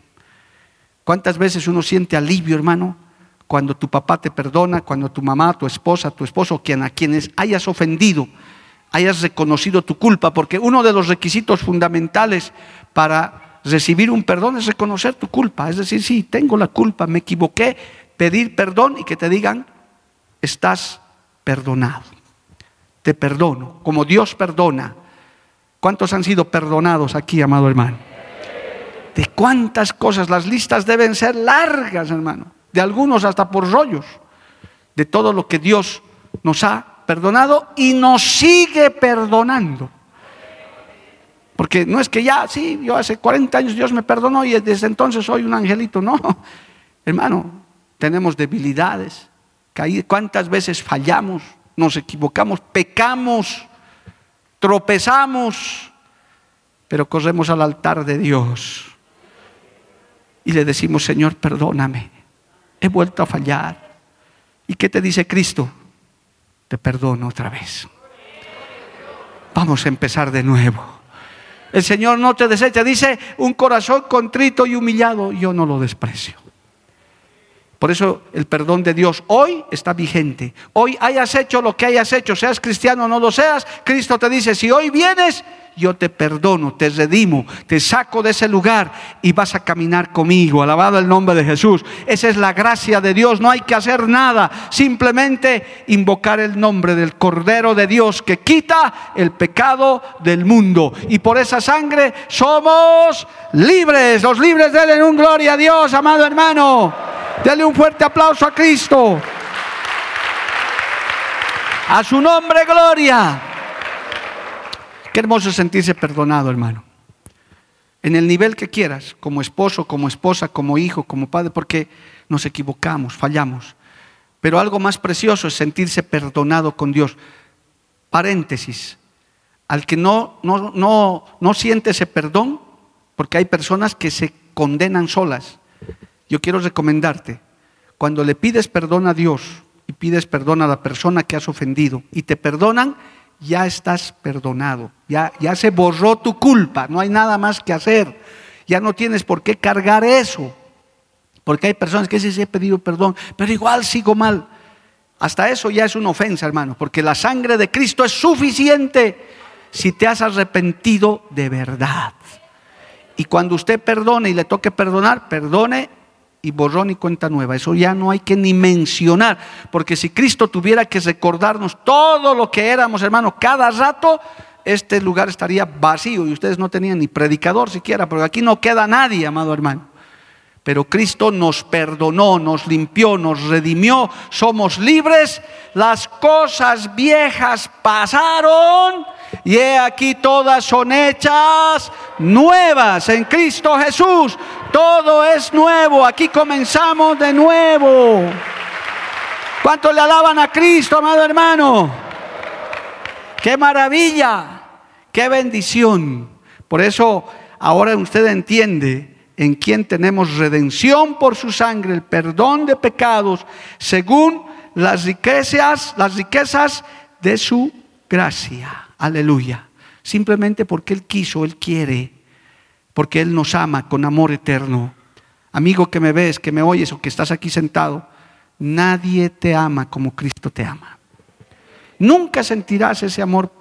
¿Cuántas veces uno siente alivio, hermano? Cuando tu papá te perdona, cuando tu mamá, tu esposa, tu esposo, quien a quienes hayas ofendido, hayas reconocido tu culpa, porque uno de los requisitos fundamentales para recibir un perdón es reconocer tu culpa, es decir, sí, tengo la culpa, me equivoqué, pedir perdón y que te digan, estás perdonado. Te perdono, como Dios perdona. ¿Cuántos han sido perdonados aquí, amado hermano? De cuántas cosas, las listas deben ser largas, hermano, de algunos hasta por rollos, de todo lo que Dios nos ha perdonado y nos sigue perdonando. Porque no es que ya, sí, yo hace 40 años Dios me perdonó y desde entonces soy un angelito. No, hermano, tenemos debilidades. ¿Cuántas veces fallamos, nos equivocamos, pecamos, tropezamos, pero corremos al altar de Dios y le decimos, Señor, perdóname, he vuelto a fallar. ¿Y qué te dice Cristo? te perdono otra vez. Vamos a empezar de nuevo. El Señor no te desecha. Dice, un corazón contrito y humillado, yo no lo desprecio. Por eso el perdón de Dios hoy está vigente. Hoy hayas hecho lo que hayas hecho, seas cristiano o no lo seas, Cristo te dice, si hoy vienes, yo te perdono, te redimo, te saco de ese lugar y vas a caminar conmigo. Alabado el nombre de Jesús. Esa es la gracia de Dios. No hay que hacer nada, simplemente invocar el nombre del Cordero de Dios que quita el pecado del mundo. Y por esa sangre somos libres. Los libres denle un gloria a Dios, amado hermano. Dale un fuerte aplauso a Cristo. A su nombre, gloria. Qué hermoso sentirse perdonado, hermano. En el nivel que quieras, como esposo, como esposa, como hijo, como padre, porque nos equivocamos, fallamos. Pero algo más precioso es sentirse perdonado con Dios. Paréntesis. Al que no, no, no, no siente ese perdón, porque hay personas que se condenan solas. Yo quiero recomendarte, cuando le pides perdón a Dios y pides perdón a la persona que has ofendido y te perdonan, ya estás perdonado, ya, ya se borró tu culpa, no hay nada más que hacer, ya no tienes por qué cargar eso, porque hay personas que dicen, sí, he pedido perdón, pero igual sigo mal. Hasta eso ya es una ofensa, hermano, porque la sangre de Cristo es suficiente si te has arrepentido de verdad. Y cuando usted perdone y le toque perdonar, perdone y borrón y cuenta nueva. Eso ya no hay que ni mencionar, porque si Cristo tuviera que recordarnos todo lo que éramos, hermano, cada rato, este lugar estaría vacío y ustedes no tenían ni predicador siquiera, porque aquí no queda nadie, amado hermano. Pero Cristo nos perdonó, nos limpió, nos redimió, somos libres, las cosas viejas pasaron y he aquí todas son hechas nuevas en Cristo Jesús. Todo es nuevo, aquí comenzamos de nuevo. ¿Cuánto le alaban a Cristo, amado hermano? Qué maravilla, qué bendición. Por eso ahora usted entiende en quien tenemos redención por su sangre, el perdón de pecados, según las riquezas, las riquezas de su gracia. Aleluya. Simplemente porque Él quiso, Él quiere, porque Él nos ama con amor eterno. Amigo que me ves, que me oyes o que estás aquí sentado, nadie te ama como Cristo te ama. Nunca sentirás ese amor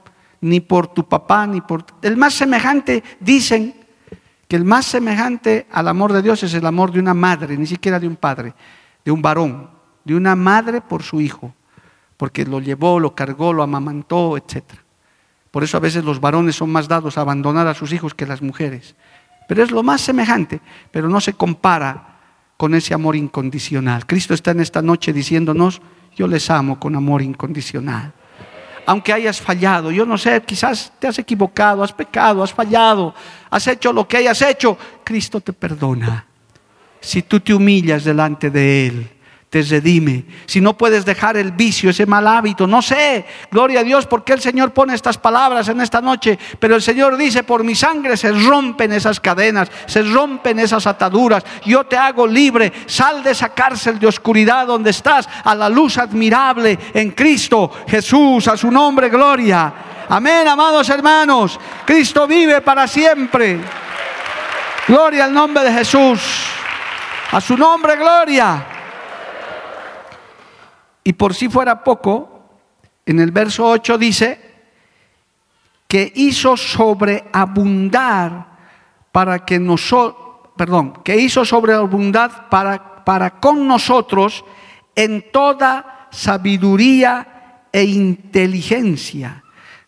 ni por tu papá, ni por... El más semejante, dicen, que el más semejante al amor de Dios es el amor de una madre, ni siquiera de un padre, de un varón, de una madre por su hijo, porque lo llevó, lo cargó, lo amamantó, etc. Por eso a veces los varones son más dados a abandonar a sus hijos que las mujeres. Pero es lo más semejante, pero no se compara con ese amor incondicional. Cristo está en esta noche diciéndonos, yo les amo con amor incondicional aunque hayas fallado, yo no sé, quizás te has equivocado, has pecado, has fallado, has hecho lo que hayas hecho, Cristo te perdona. Si tú te humillas delante de Él, te redime. Si no puedes dejar el vicio, ese mal hábito, no sé, gloria a Dios, porque el Señor pone estas palabras en esta noche, pero el Señor dice, por mi sangre se rompen esas cadenas, se rompen esas ataduras, yo te hago libre, sal de esa cárcel de oscuridad donde estás, a la luz admirable en Cristo Jesús, a su nombre, gloria. Amén, amados hermanos, Cristo vive para siempre. Gloria al nombre de Jesús. A su nombre, gloria. Y por si fuera poco, en el verso 8 dice que hizo sobreabundar para que nosotros, perdón, que hizo sobreabundar para, para con nosotros en toda sabiduría e inteligencia,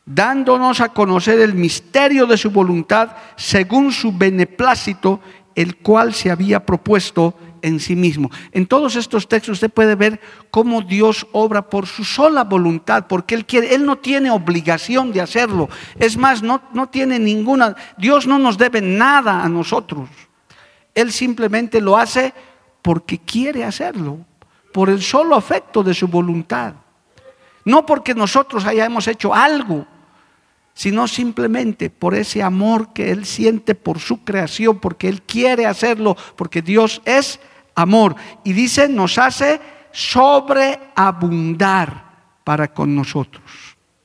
dándonos a conocer el misterio de su voluntad según su beneplácito, el cual se había propuesto en sí mismo. En todos estos textos usted puede ver cómo Dios obra por su sola voluntad, porque Él quiere, Él no tiene obligación de hacerlo. Es más, no, no tiene ninguna, Dios no nos debe nada a nosotros. Él simplemente lo hace porque quiere hacerlo, por el solo afecto de su voluntad. No porque nosotros hayamos hecho algo, sino simplemente por ese amor que Él siente por su creación, porque Él quiere hacerlo, porque Dios es amor. Y dice, nos hace sobreabundar para con nosotros.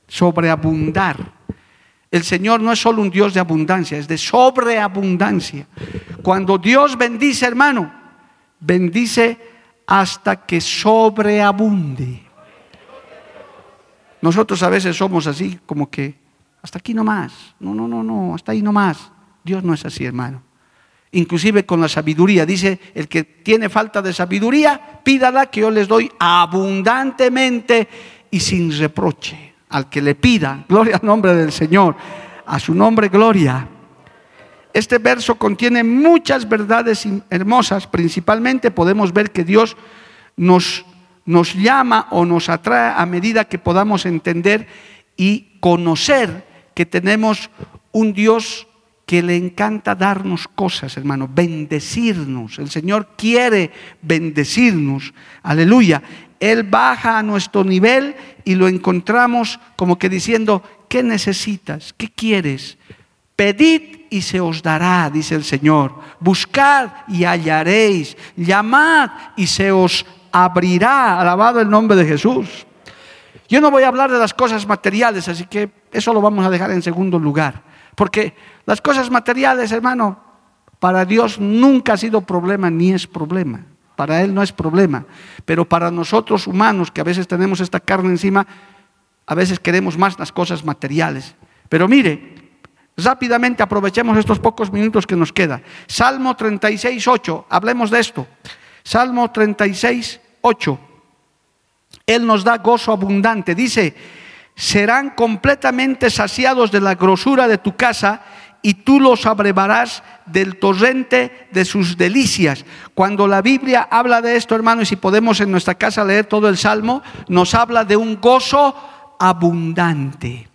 Sobreabundar. El Señor no es solo un Dios de abundancia, es de sobreabundancia. Cuando Dios bendice, hermano, bendice hasta que sobreabunde. Nosotros a veces somos así, como que hasta aquí nomás. No, no, no, no, hasta ahí nomás. Dios no es así, hermano inclusive con la sabiduría. Dice, el que tiene falta de sabiduría, pídala que yo les doy abundantemente y sin reproche. Al que le pida, gloria al nombre del Señor, a su nombre gloria. Este verso contiene muchas verdades hermosas, principalmente podemos ver que Dios nos, nos llama o nos atrae a medida que podamos entender y conocer que tenemos un Dios que le encanta darnos cosas, hermano, bendecirnos. El Señor quiere bendecirnos. Aleluya. Él baja a nuestro nivel y lo encontramos como que diciendo, ¿qué necesitas? ¿Qué quieres? Pedid y se os dará, dice el Señor. Buscad y hallaréis. Llamad y se os abrirá. Alabado el nombre de Jesús. Yo no voy a hablar de las cosas materiales, así que eso lo vamos a dejar en segundo lugar. Porque las cosas materiales, hermano, para Dios nunca ha sido problema ni es problema. Para Él no es problema. Pero para nosotros humanos, que a veces tenemos esta carne encima, a veces queremos más las cosas materiales. Pero mire, rápidamente aprovechemos estos pocos minutos que nos queda. Salmo 36, 8, hablemos de esto. Salmo 36, 8. Él nos da gozo abundante. Dice, serán completamente saciados de la grosura de tu casa y tú los abrevarás del torrente de sus delicias. Cuando la Biblia habla de esto, hermano, y si podemos en nuestra casa leer todo el Salmo, nos habla de un gozo abundante.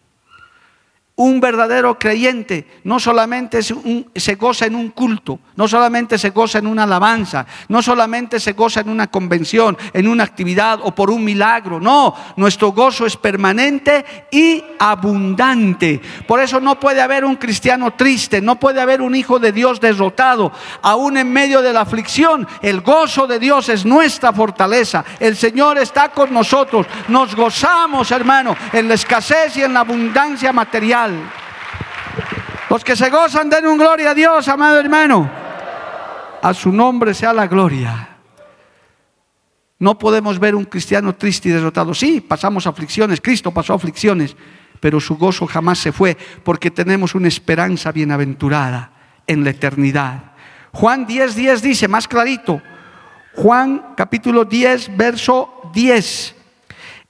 Un verdadero creyente no solamente se goza en un culto, no solamente se goza en una alabanza, no solamente se goza en una convención, en una actividad o por un milagro, no, nuestro gozo es permanente y abundante. Por eso no puede haber un cristiano triste, no puede haber un hijo de Dios derrotado, aún en medio de la aflicción. El gozo de Dios es nuestra fortaleza. El Señor está con nosotros. Nos gozamos, hermano, en la escasez y en la abundancia material. Los que se gozan, den un gloria a Dios, amado hermano. A su nombre sea la gloria. No podemos ver un cristiano triste y derrotado. Sí, pasamos aflicciones, Cristo pasó aflicciones, pero su gozo jamás se fue porque tenemos una esperanza bienaventurada en la eternidad. Juan 10, 10 dice, más clarito, Juan capítulo 10, verso 10,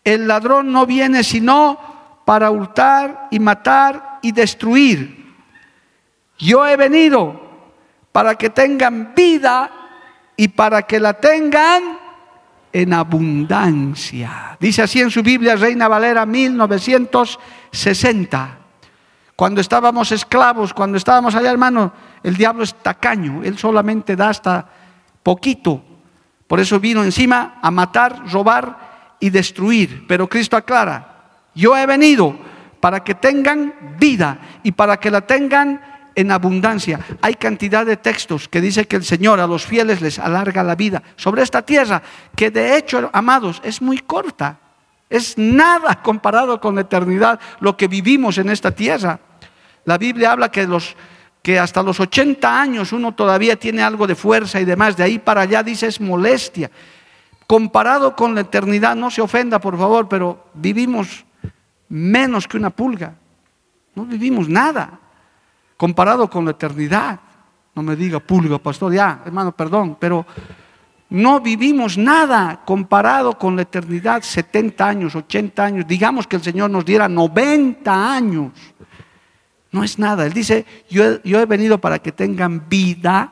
el ladrón no viene sino para hurtar y matar y destruir. Yo he venido para que tengan vida y para que la tengan en abundancia. Dice así en su Biblia Reina Valera 1960. Cuando estábamos esclavos, cuando estábamos allá, hermano, el diablo es tacaño, él solamente da hasta poquito. Por eso vino encima a matar, robar y destruir. Pero Cristo aclara, yo he venido para que tengan vida y para que la tengan en abundancia. Hay cantidad de textos que dice que el Señor a los fieles les alarga la vida sobre esta tierra, que de hecho, amados, es muy corta. Es nada comparado con la eternidad lo que vivimos en esta tierra. La Biblia habla que, hasta los 80 años uno todavía tiene algo de fuerza y demás. De ahí para allá dice es molestia. comparado con la eternidad, no se ofenda por favor, pero vivimos menos que una pulga. No vivimos nada comparado con la eternidad. No me diga pulga, pastor, ya, hermano, perdón, pero no vivimos nada comparado con la eternidad, 70 años, 80 años, digamos que el Señor nos diera 90 años. No es nada. Él dice, yo, yo he venido para que tengan vida,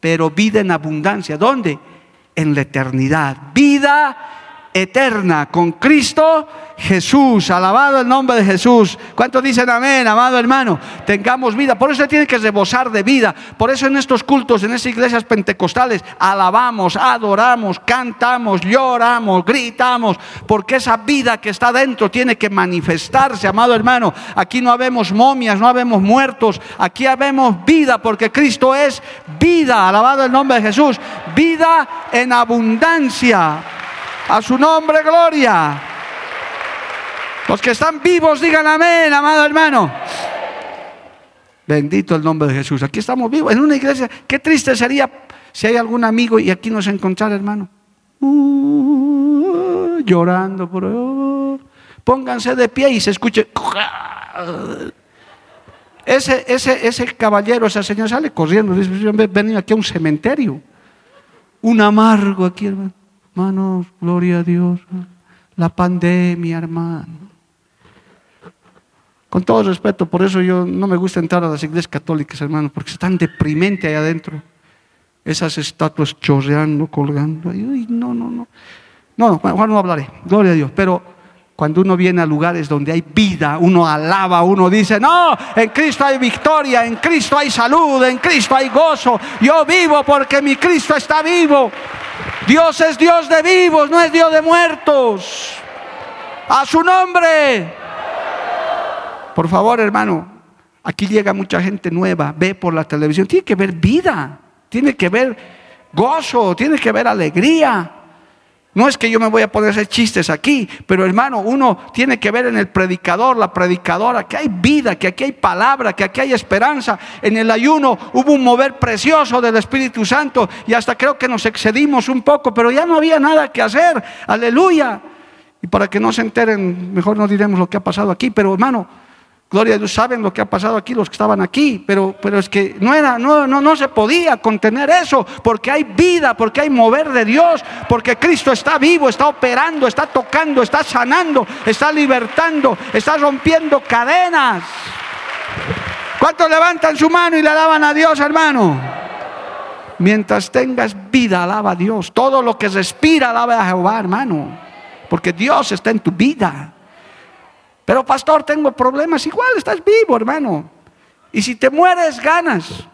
pero vida en abundancia. ¿Dónde? En la eternidad. Vida eterna con Cristo Jesús. Alabado el nombre de Jesús. ¿Cuántos dicen amén, amado hermano? Tengamos vida. Por eso tiene que rebosar de vida. Por eso en estos cultos, en estas iglesias pentecostales, alabamos, adoramos, cantamos, lloramos, gritamos. Porque esa vida que está dentro tiene que manifestarse, amado hermano. Aquí no habemos momias, no habemos muertos. Aquí habemos vida porque Cristo es vida. Alabado el nombre de Jesús. Vida en abundancia. A su nombre, gloria. Los que están vivos, digan amén, amado hermano. Bendito el nombre de Jesús. Aquí estamos vivos, en una iglesia. Qué triste sería si hay algún amigo y aquí nos encontrara, hermano. Uh, llorando por. Pónganse de pie y se escuche. Ese, ese, ese caballero, esa señora sale corriendo. Dice, venido aquí a un cementerio. Un amargo aquí, hermano. Hermanos, gloria a Dios. La pandemia, hermano. Con todo respeto, por eso yo no me gusta entrar a las iglesias católicas, hermano, porque es tan deprimente ahí adentro. Esas estatuas chorreando, colgando. no, no, no. No, mejor no hablaré. Gloria a Dios. Pero cuando uno viene a lugares donde hay vida, uno alaba, uno dice, no, en Cristo hay victoria, en Cristo hay salud, en Cristo hay gozo. Yo vivo porque mi Cristo está vivo. Dios es Dios de vivos, no es Dios de muertos. A su nombre. Por favor, hermano, aquí llega mucha gente nueva, ve por la televisión, tiene que ver vida, tiene que ver gozo, tiene que ver alegría. No es que yo me voy a poner a hacer chistes aquí, pero hermano, uno tiene que ver en el predicador, la predicadora, que hay vida, que aquí hay palabra, que aquí hay esperanza. En el ayuno hubo un mover precioso del Espíritu Santo y hasta creo que nos excedimos un poco, pero ya no había nada que hacer. Aleluya. Y para que no se enteren, mejor no diremos lo que ha pasado aquí, pero hermano, Gloria a Dios, saben lo que ha pasado aquí los que estaban aquí, pero, pero es que no, era, no, no, no se podía contener eso, porque hay vida, porque hay mover de Dios, porque Cristo está vivo, está operando, está tocando, está sanando, está libertando, está rompiendo cadenas. ¿Cuántos levantan su mano y le alaban a Dios, hermano? Mientras tengas vida, alaba a Dios. Todo lo que respira, alaba a Jehová, hermano. Porque Dios está en tu vida. Pero pastor, tengo problemas. Igual estás vivo, hermano. Y si te mueres, ganas.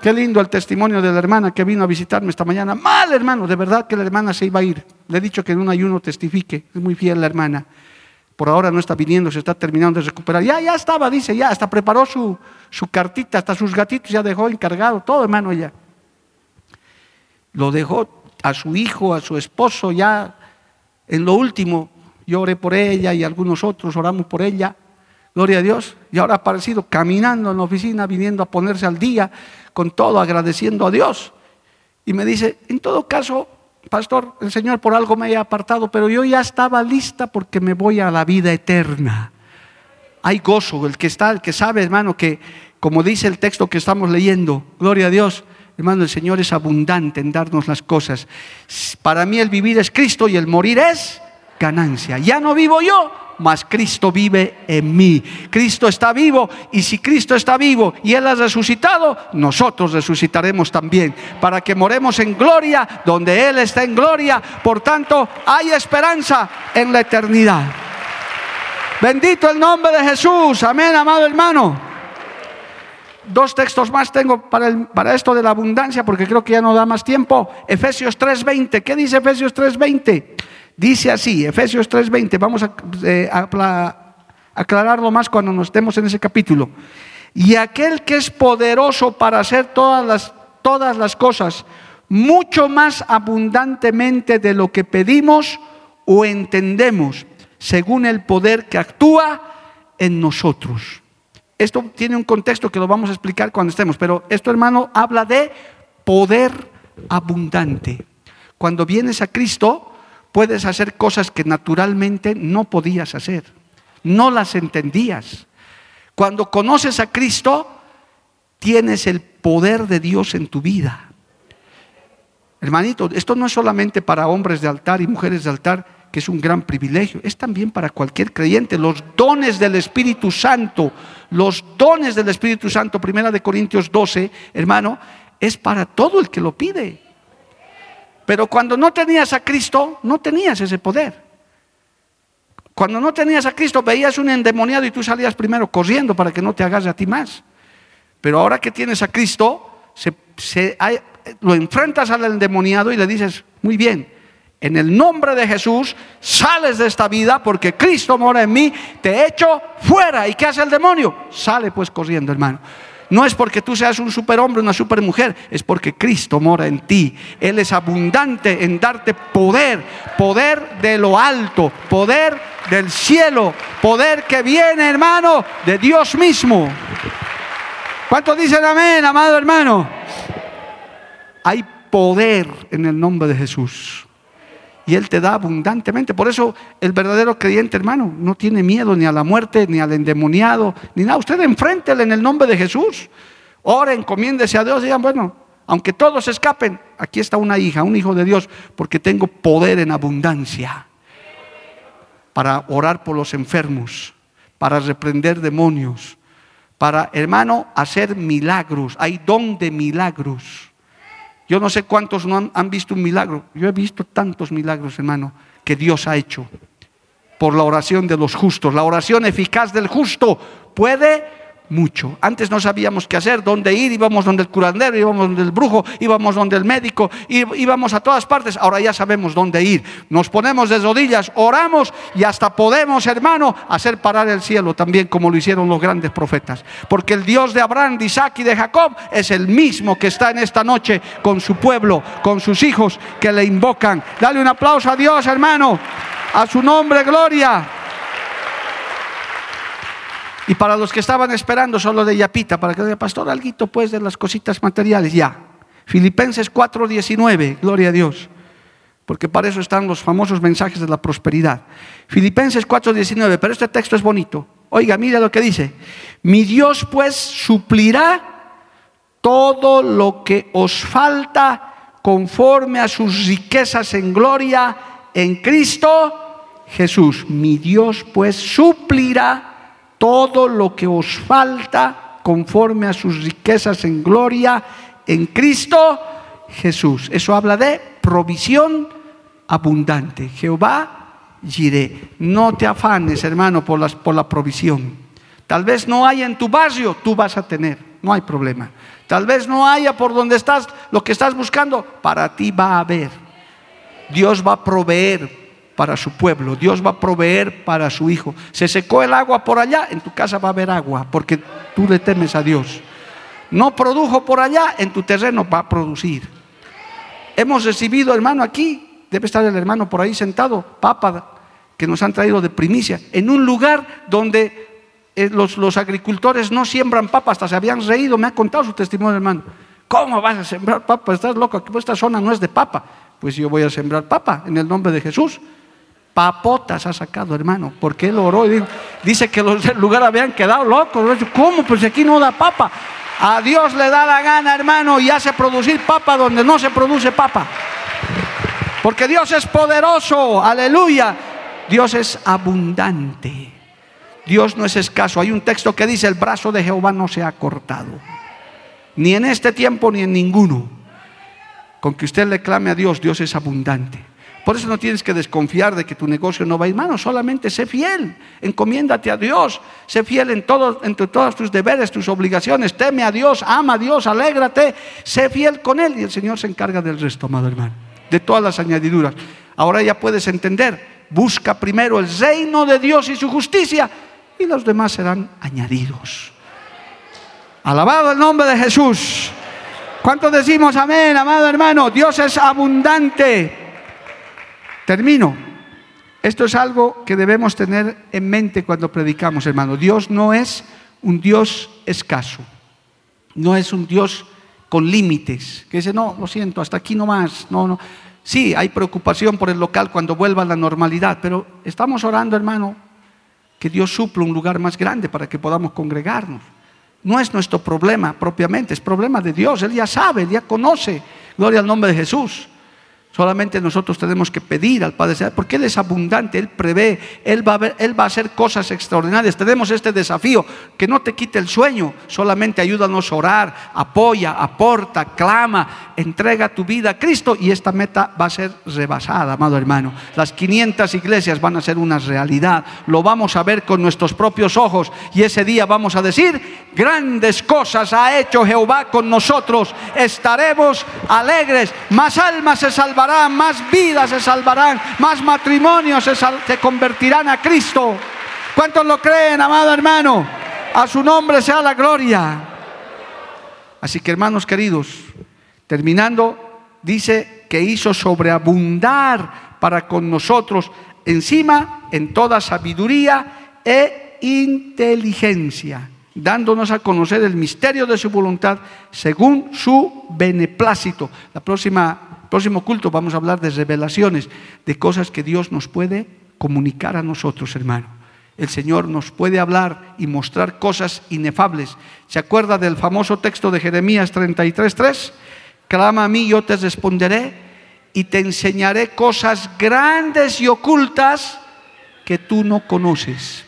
Qué lindo el testimonio de la hermana que vino a visitarme esta mañana. Mal, hermano, de verdad que la hermana se iba a ir. Le he dicho que en un ayuno testifique. Es muy fiel la hermana. Por ahora no está viniendo, se está terminando de recuperar. Ya, ya estaba, dice, ya, hasta preparó su, su cartita, hasta sus gatitos ya dejó encargado, todo, hermano, ya. Lo dejó a su hijo, a su esposo, ya en lo último, yo oré por ella y algunos otros oramos por ella. Gloria a Dios. Y ahora ha aparecido caminando en la oficina, viniendo a ponerse al día, con todo, agradeciendo a Dios. Y me dice, en todo caso, pastor, el Señor por algo me haya apartado, pero yo ya estaba lista porque me voy a la vida eterna. Hay gozo, el que está, el que sabe, hermano, que como dice el texto que estamos leyendo, gloria a Dios, hermano, el Señor es abundante en darnos las cosas. Para mí el vivir es Cristo y el morir es ganancia. Ya no vivo yo, mas Cristo vive en mí. Cristo está vivo y si Cristo está vivo y Él ha resucitado, nosotros resucitaremos también para que moremos en gloria donde Él está en gloria. Por tanto, hay esperanza en la eternidad. Bendito el nombre de Jesús. Amén, amado hermano. Dos textos más tengo para, para esto de la abundancia porque creo que ya no da más tiempo. Efesios 3:20. ¿Qué dice Efesios 3:20? Dice así, Efesios 3:20, vamos eh, a, aclararlo más cuando nos estemos en ese capítulo. Y aquel que es poderoso para hacer todas las, todas las cosas, mucho más abundantemente de lo que pedimos o entendemos, según el poder que actúa en nosotros. Esto tiene un contexto que lo vamos a explicar cuando estemos, pero esto hermano habla de poder abundante. cuando vienes a Cristo, puedes hacer cosas que naturalmente no podías hacer. No las entendías. Cuando conoces a Cristo, tienes el poder de Dios en tu vida. Hermanito, esto no es solamente para hombres de altar y mujeres de altar, que es un gran privilegio, es también para cualquier creyente. Los dones del Espíritu Santo, los dones del Espíritu Santo, primera de Corintios 12, hermano, es para todo el que lo pide. Pero cuando no tenías a Cristo, no tenías ese poder. Cuando no tenías a Cristo, veías un endemoniado y tú salías primero corriendo para que no te hagas a ti más. Pero ahora que tienes a Cristo, lo enfrentas al endemoniado y le dices, muy bien, en el nombre de Jesús sales de esta vida porque Cristo mora en mí, te echo fuera. ¿Y qué hace el demonio? Sale pues corriendo, hermano. No es porque tú seas un superhombre, una supermujer, es porque Cristo mora en ti. Él es abundante en darte poder, poder de lo alto, poder del cielo, poder que viene, hermano, de Dios mismo. ¿Cuántos dicen amén, amado hermano? Hay poder en el nombre de Jesús. Y Él te da abundantemente. Por eso el verdadero creyente, hermano, no tiene miedo ni a la muerte, ni al endemoniado, ni nada. Usted enfréntele en el nombre de Jesús. Oren, encomiéndese a Dios. Digan, bueno, aunque todos escapen, aquí está una hija, un hijo de Dios, porque tengo poder en abundancia para orar por los enfermos, para reprender demonios, para, hermano, hacer milagros. Hay don de milagros. Yo no sé cuántos no han, visto un milagro. Yo he visto tantos milagros, hermano, que Dios ha hecho por la oración de los justos. La oración eficaz del justo puede mucho. Antes no sabíamos qué hacer, dónde ir, íbamos donde el curandero, íbamos donde el brujo, íbamos donde el médico, íbamos a todas partes. Ahora ya sabemos dónde ir. Nos ponemos de rodillas, oramos y hasta podemos, hermano, hacer parar el cielo también como lo hicieron los grandes profetas. Porque el Dios de Abraham, de Isaac y de Jacob es el mismo que está en esta noche con su pueblo, con sus hijos que le invocan. Dale un aplauso a Dios, hermano. A su nombre, gloria. Y para los que estaban esperando solo de Yapita, para que diga, pastor, algo pues de las cositas materiales, ya. Filipenses 4:19, gloria a Dios. Porque para eso están los famosos mensajes de la prosperidad. Filipenses 4:19, pero este texto es bonito. Oiga, mira lo que dice. Mi Dios pues suplirá todo lo que os falta conforme a sus riquezas en gloria en Cristo Jesús. Mi Dios pues suplirá todo lo que os falta conforme a sus riquezas en gloria en Cristo Jesús. Eso habla de provisión abundante. Jehová diré, no te afanes, hermano, por, las, por la provisión. Tal vez no haya en tu barrio, tú vas a tener, no hay problema. Tal vez no haya por donde estás lo que estás buscando, para ti va a haber. Dios va a proveer para su pueblo, Dios va a proveer para su hijo. Se secó el agua por allá, en tu casa va a haber agua, porque tú le temes a Dios. No produjo por allá, en tu terreno va a producir. Hemos recibido, hermano, aquí, debe estar el hermano por ahí sentado, papa, que nos han traído de primicia, en un lugar donde eh, los, agricultores no siembran papa, hasta se habían reído, me ha contado su testimonio, hermano. ¿Cómo vas a sembrar papa? Estás loco, esta zona no es de papa. Pues yo voy a sembrar papa en el nombre de Jesús papotas ha sacado, hermano, porque él oró y dice que los del lugar habían quedado locos. ¿Cómo? Pues aquí no da papa. A Dios le da la gana, hermano, y hace producir papa donde no se produce papa. Porque Dios es poderoso, aleluya. Dios es abundante. Dios no es escaso. Hay un texto que dice, el brazo de Jehová no se ha cortado. Ni en este tiempo ni en ninguno. Con que usted le clame a Dios, Dios es abundante. Por eso no tienes que desconfiar de que tu negocio no va a ir mal, solamente sé fiel, encomiéndate a Dios, sé fiel en, todo, todos tus deberes, tus obligaciones, teme a Dios, ama a Dios, alégrate, sé fiel con Él y el Señor se encarga del resto, amado hermano, de todas las añadiduras. Ahora ya puedes entender, busca primero el reino de Dios y su justicia y los demás serán añadidos. Alabado el nombre de Jesús. ¿Cuántos decimos amén, amado hermano? Dios es abundante. Termino. Esto es algo que debemos tener en mente cuando predicamos, hermano. Dios no es un Dios escaso. No es un Dios con límites. Que dice, no, lo siento, hasta aquí no más. No, no. Sí, hay preocupación por el local cuando vuelva a la normalidad, pero estamos orando, hermano, que Dios supla un lugar más grande para que podamos congregarnos. No es nuestro problema propiamente, es problema de Dios. Él ya sabe, Él ya conoce. Gloria al nombre de Jesús. Solamente nosotros tenemos que pedir al Padre Celestial, porque Él es abundante, Él prevé, Él va, a él va a hacer cosas extraordinarias. Tenemos este desafío, que no te quite el sueño, solamente ayúdanos a orar, apoya, aporta, clama, entrega tu vida a Cristo y esta meta va a ser rebasada, amado hermano. Las 500 iglesias van a ser una realidad, lo vamos a ver con nuestros propios ojos y ese día vamos a decir, grandes cosas ha hecho Jehová con nosotros, estaremos alegres, más almas se salvarán más vidas se salvarán, más matrimonios se, convertirán a Cristo. ¿Cuántos lo creen, amado hermano? A su nombre sea la gloria. Así que hermanos queridos, terminando, dice que hizo sobreabundar para con nosotros encima en toda sabiduría e inteligencia, dándonos a conocer el misterio de su voluntad según su beneplácito. La próxima próximo culto vamos a hablar de revelaciones, de cosas que Dios nos puede comunicar a nosotros, hermano. El Señor nos puede hablar y mostrar cosas inefables. ¿Se acuerda del famoso texto de Jeremías 33:3? Clama a mí, yo te responderé y te enseñaré cosas grandes y ocultas que tú no conoces.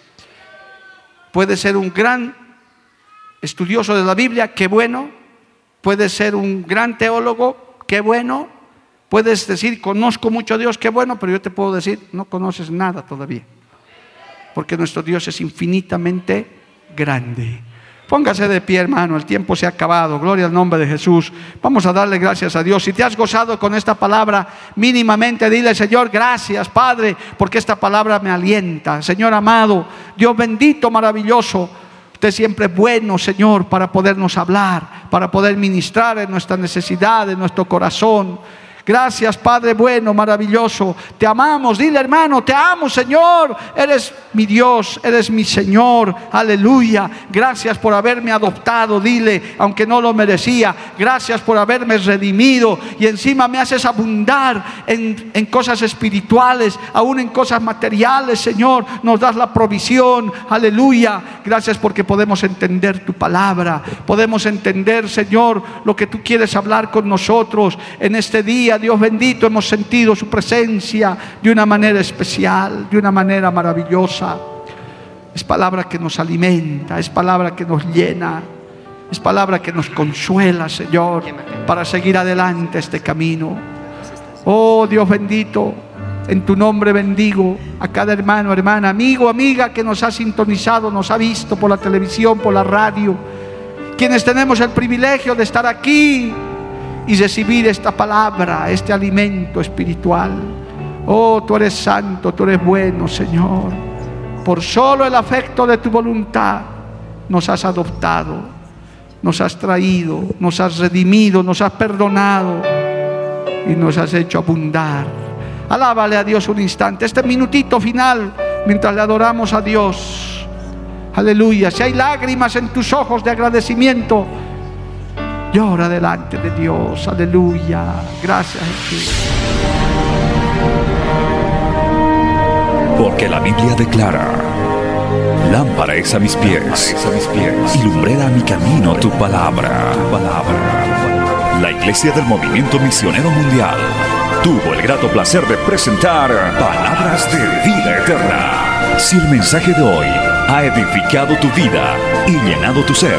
Puede ser un gran estudioso de la Biblia, qué bueno. Puede ser un gran teólogo, qué bueno. Puedes decir, conozco mucho a Dios, qué bueno, pero yo te puedo decir, no conoces nada todavía. Porque nuestro Dios es infinitamente grande. Póngase de pie, hermano, el tiempo se ha acabado. Gloria al nombre de Jesús. Vamos a darle gracias a Dios. Si te has gozado con esta palabra, mínimamente dile, Señor, gracias, Padre, porque esta palabra me alienta. Señor amado, Dios bendito, maravilloso. Usted siempre es bueno, Señor, para podernos hablar, para poder ministrar en nuestra necesidad, en nuestro corazón. Gracias, Padre bueno, maravilloso. Te amamos. Dile, hermano, te amo, Señor. Eres mi Dios, eres mi Señor. Aleluya. Gracias por haberme adoptado. Dile, aunque no lo merecía. Gracias por haberme redimido. Y encima me haces abundar en, en cosas espirituales, aún en cosas materiales, Señor. Nos das la provisión. Aleluya. Gracias porque podemos entender tu palabra. Podemos entender, Señor, lo que tú quieres hablar con nosotros en este Dios bendito, hemos sentido su presencia de una manera especial, de una manera maravillosa. Es palabra que nos alimenta, es palabra que nos llena, es palabra que nos consuela, Señor, para seguir adelante este camino. Oh Dios bendito, en tu nombre bendigo a cada hermano, hermana, amigo, amiga que nos ha sintonizado, nos ha visto por la televisión, por la radio, quienes tenemos el privilegio de estar aquí y recibir esta palabra, este alimento espiritual. Oh, tú eres santo, tú eres bueno, Señor. Por solo el afecto de tu voluntad nos has adoptado, nos has traído, nos has redimido, nos has perdonado y nos has hecho abundar. Alábale a Dios un instante, este minutito final, mientras le adoramos a Dios. Aleluya. Si hay lágrimas en tus ojos de agradecimiento, Llora delante de Dios. Aleluya. Gracias Jesús. Porque la Biblia declara, lámpara es a mis pies, a mis pies y lumbrera a mi camino tu palabra. tu palabra. La Iglesia del Movimiento Misionero Mundial tuvo el grato placer de presentar Palabras de Vida Eterna. Si el mensaje de hoy ha edificado tu vida y llenado tu ser,